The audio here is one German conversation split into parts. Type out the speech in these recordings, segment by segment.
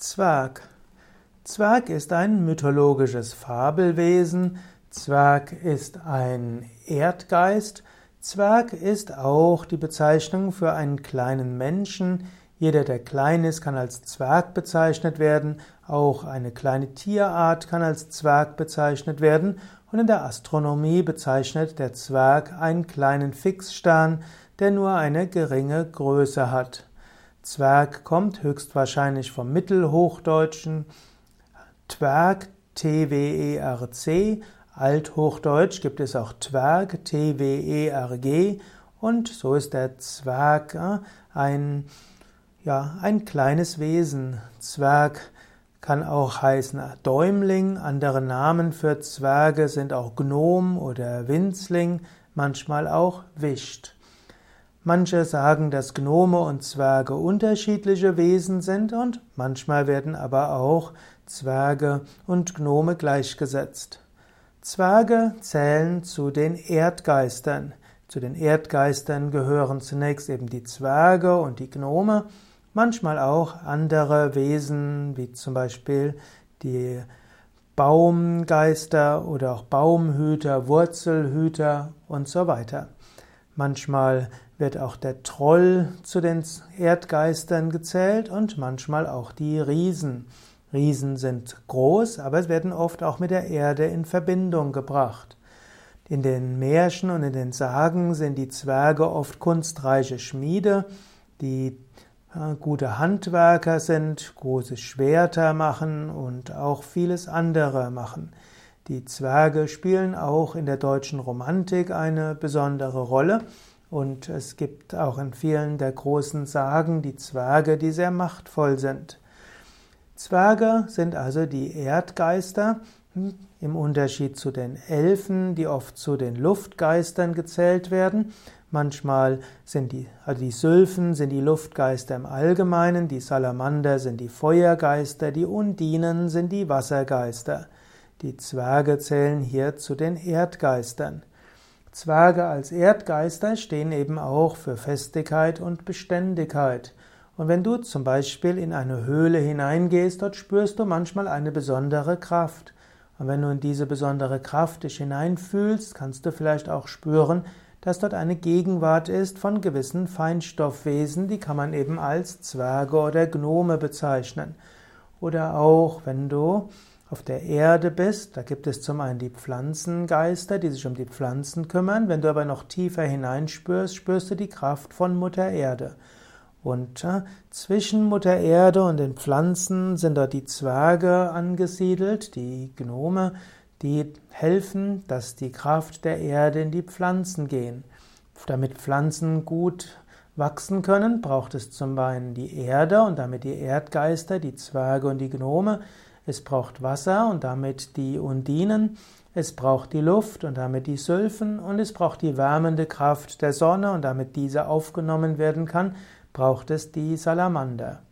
Zwerg. Zwerg ist ein mythologisches Fabelwesen. Zwerg ist ein Erdgeist. Zwerg ist auch die Bezeichnung für einen kleinen Menschen. Jeder, der klein ist, kann als Zwerg bezeichnet werden. Auch eine kleine Tierart kann als Zwerg bezeichnet werden. Und in der Astronomie bezeichnet der Zwerg einen kleinen Fixstern, der nur eine geringe Größe hat. Zwerg kommt höchstwahrscheinlich vom Mittelhochdeutschen Twerg, T-W-E-R-C. Althochdeutsch gibt es auch Twerg, T-W-E-R-G. Und so ist der Zwerg äh, ein, ja, ein kleines Wesen. Zwerg kann auch heißen Däumling. Andere Namen für Zwerge sind auch Gnom oder Winzling, manchmal auch Wischt. Manche sagen, dass Gnome und Zwerge unterschiedliche Wesen sind und manchmal werden aber auch Zwerge und Gnome gleichgesetzt. Zwerge zählen zu den Erdgeistern. Zu den Erdgeistern gehören zunächst eben die Zwerge und die Gnome, manchmal auch andere Wesen wie zum Beispiel die Baumgeister oder auch Baumhüter, Wurzelhüter und so weiter. Manchmal wird auch der Troll zu den Erdgeistern gezählt und manchmal auch die Riesen. Riesen sind groß, aber es werden oft auch mit der Erde in Verbindung gebracht. In den Märchen und in den Sagen sind die Zwerge oft kunstreiche Schmiede, die äh, gute Handwerker sind, große Schwerter machen und auch vieles andere machen. Die Zwerge spielen auch in der deutschen Romantik eine besondere Rolle und es gibt auch in vielen der großen Sagen die Zwerge, die sehr machtvoll sind. Zwerge sind also die Erdgeister, hm, im Unterschied zu den Elfen, die oft zu den Luftgeistern gezählt werden. Manchmal sind die, also die Sylphen sind die Luftgeister im Allgemeinen, die Salamander sind die Feuergeister, die Undinen sind die Wassergeister. Die Zwerge zählen hier zu den Erdgeistern. Zwerge als Erdgeister stehen eben auch für Festigkeit und Beständigkeit. Und wenn du zum Beispiel in eine Höhle hineingehst, dort spürst du manchmal eine besondere Kraft. Und wenn du in diese besondere Kraft dich hineinfühlst, kannst du vielleicht auch spüren, dass dort eine Gegenwart ist von gewissen Feinstoffwesen, die kann man eben als Zwerge oder Gnome bezeichnen. Oder auch, wenn du auf der Erde bist, da gibt es zum einen die Pflanzengeister, die sich um die Pflanzen kümmern. Wenn du aber noch tiefer hineinspürst, spürst du die Kraft von Mutter Erde. Und äh, zwischen Mutter Erde und den Pflanzen sind dort die Zwerge angesiedelt, die Gnome, die helfen, dass die Kraft der Erde in die Pflanzen gehen. Damit Pflanzen gut wachsen können, braucht es zum einen die Erde und damit die Erdgeister, die Zwerge und die Gnome. Es braucht Wasser und damit die Undinen. Es braucht die Luft und damit die Sylphen. Und es braucht die wärmende Kraft der Sonne und damit diese aufgenommen werden kann, braucht es die Salamander.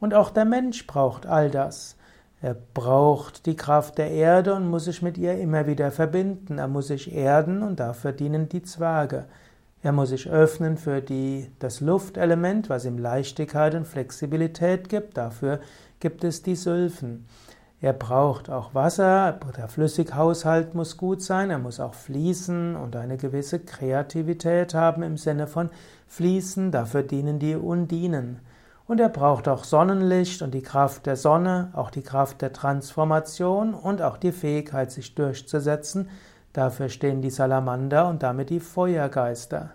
Und auch der Mensch braucht all das. Er braucht die Kraft der Erde und muss sich mit ihr immer wieder verbinden. Er muss sich erden und dafür dienen die Zwerge. Er muss sich öffnen für die, das Luftelement, was ihm Leichtigkeit und Flexibilität gibt. Dafür gibt es die Sylphen. Er braucht auch Wasser, der Flüssighaushalt muss gut sein, er muss auch fließen und eine gewisse Kreativität haben im Sinne von fließen, dafür dienen die Undinen. Und er braucht auch Sonnenlicht und die Kraft der Sonne, auch die Kraft der Transformation und auch die Fähigkeit, sich durchzusetzen. Dafür stehen die Salamander und damit die Feuergeister.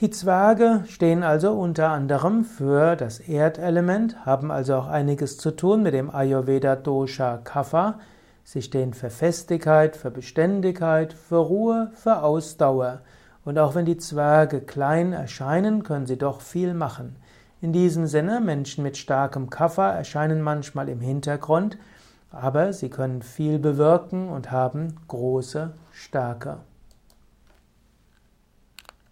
Die Zwerge stehen also unter anderem für das Erdelement, haben also auch einiges zu tun mit dem Ayurveda Dosha Kapha. Sie stehen für Festigkeit, für Beständigkeit, für Ruhe, für Ausdauer. Und auch wenn die Zwerge klein erscheinen, können sie doch viel machen. In diesem Sinne, Menschen mit starkem Kapha erscheinen manchmal im Hintergrund, aber sie können viel bewirken und haben große Stärke.